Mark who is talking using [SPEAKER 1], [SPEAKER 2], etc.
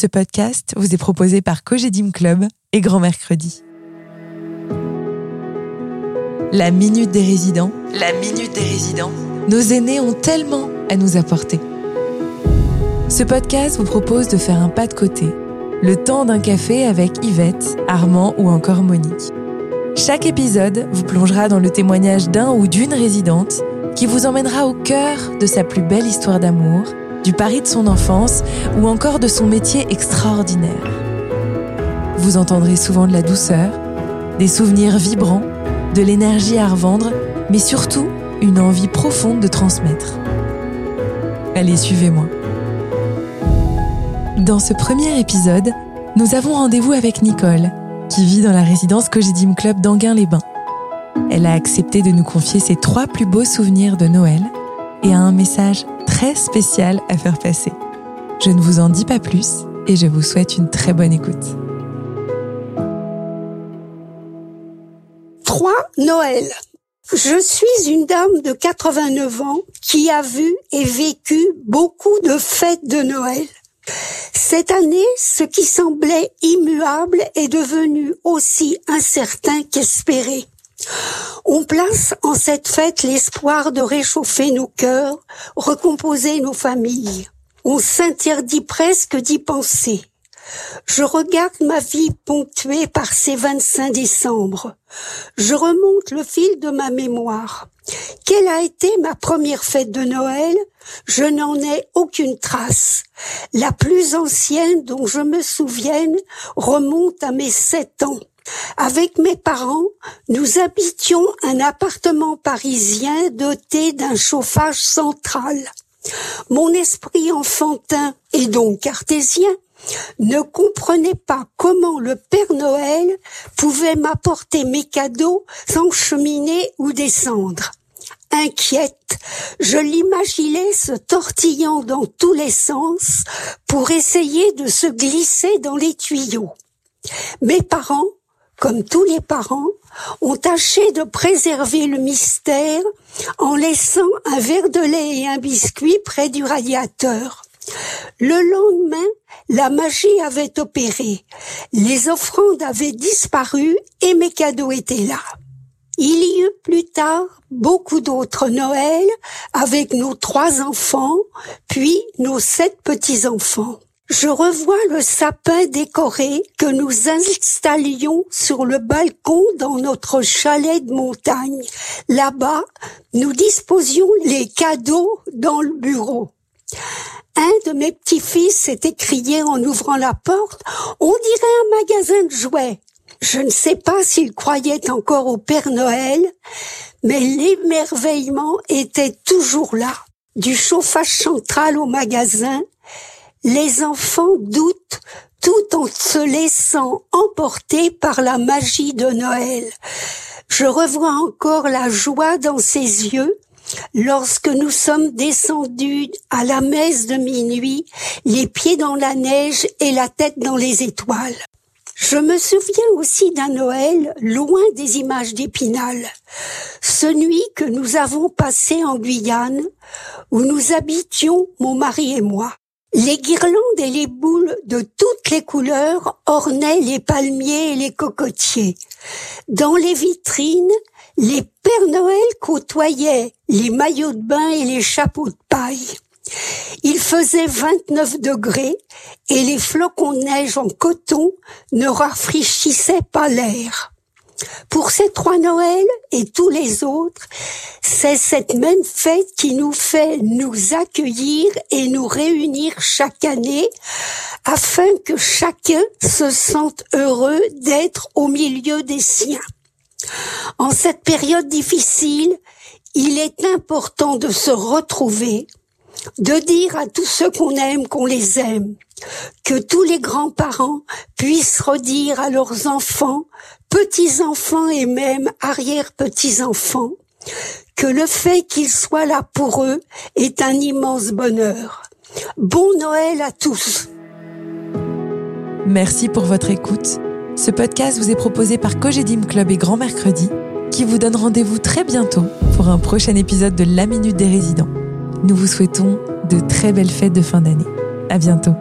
[SPEAKER 1] Ce podcast vous est proposé par Cogedim Club et Grand Mercredi. La Minute des Résidents. La Minute des Résidents. Nos aînés ont tellement à nous apporter. Ce podcast vous propose de faire un pas de côté. Le temps d'un café avec Yvette, Armand ou encore Monique. Chaque épisode vous plongera dans le témoignage d'un ou d'une résidente qui vous emmènera au cœur de sa plus belle histoire d'amour du pari de son enfance ou encore de son métier extraordinaire. Vous entendrez souvent de la douceur, des souvenirs vibrants, de l'énergie à revendre, mais surtout une envie profonde de transmettre. Allez, suivez-moi. Dans ce premier épisode, nous avons rendez-vous avec Nicole, qui vit dans la résidence Cogedim Club d'Anguin-les-Bains. Elle a accepté de nous confier ses trois plus beaux souvenirs de Noël et a un message très spécial à faire passer. Je ne vous en dis pas plus et je vous souhaite une très bonne écoute.
[SPEAKER 2] 3 Noël. Je suis une dame de 89 ans qui a vu et vécu beaucoup de fêtes de Noël. Cette année, ce qui semblait immuable est devenu aussi incertain qu'espéré. On place en cette fête l'espoir de réchauffer nos cœurs, recomposer nos familles. On s'interdit presque d'y penser. Je regarde ma vie ponctuée par ces 25 décembre. Je remonte le fil de ma mémoire. Quelle a été ma première fête de Noël? Je n'en ai aucune trace. La plus ancienne dont je me souvienne remonte à mes sept ans. Avec mes parents, nous habitions un appartement parisien doté d'un chauffage central. Mon esprit enfantin et donc cartésien ne comprenait pas comment le Père Noël pouvait m'apporter mes cadeaux sans cheminer ou descendre. Inquiète, je l'imaginais se tortillant dans tous les sens pour essayer de se glisser dans les tuyaux. Mes parents comme tous les parents, ont tâché de préserver le mystère en laissant un verre de lait et un biscuit près du radiateur. Le lendemain, la magie avait opéré. Les offrandes avaient disparu et mes cadeaux étaient là. Il y eut plus tard beaucoup d'autres Noëls avec nos trois enfants, puis nos sept petits-enfants je revois le sapin décoré que nous installions sur le balcon dans notre chalet de montagne. Là-bas, nous disposions les cadeaux dans le bureau. Un de mes petits-fils s'est écrié en ouvrant la porte, on dirait un magasin de jouets. Je ne sais pas s'il croyait encore au Père Noël, mais l'émerveillement était toujours là. Du chauffage central au magasin, les enfants doutent tout en se laissant emporter par la magie de Noël. Je revois encore la joie dans ses yeux lorsque nous sommes descendus à la messe de minuit, les pieds dans la neige et la tête dans les étoiles. Je me souviens aussi d'un Noël loin des images d'Épinal, celui que nous avons passé en Guyane, où nous habitions, mon mari et moi. Les guirlandes et les boules de toutes les couleurs ornaient les palmiers et les cocotiers. Dans les vitrines, les Pères Noël côtoyaient les maillots de bain et les chapeaux de paille. Il faisait 29 degrés et les flocons de neige en coton ne rafraîchissaient pas l'air. Pour ces trois Noëls et tous les autres, c'est cette même fête qui nous fait nous accueillir et nous réunir chaque année afin que chacun se sente heureux d'être au milieu des siens. En cette période difficile, il est important de se retrouver, de dire à tous ceux qu'on aime qu'on les aime, que tous les grands-parents puissent redire à leurs enfants, petits-enfants et même arrière-petits-enfants, que le fait qu'ils soient là pour eux est un immense bonheur. Bon Noël à tous.
[SPEAKER 1] Merci pour votre écoute. Ce podcast vous est proposé par Cogedim Club et Grand Mercredi, qui vous donne rendez-vous très bientôt pour un prochain épisode de La Minute des Résidents. Nous vous souhaitons de très belles fêtes de fin d'année. À bientôt.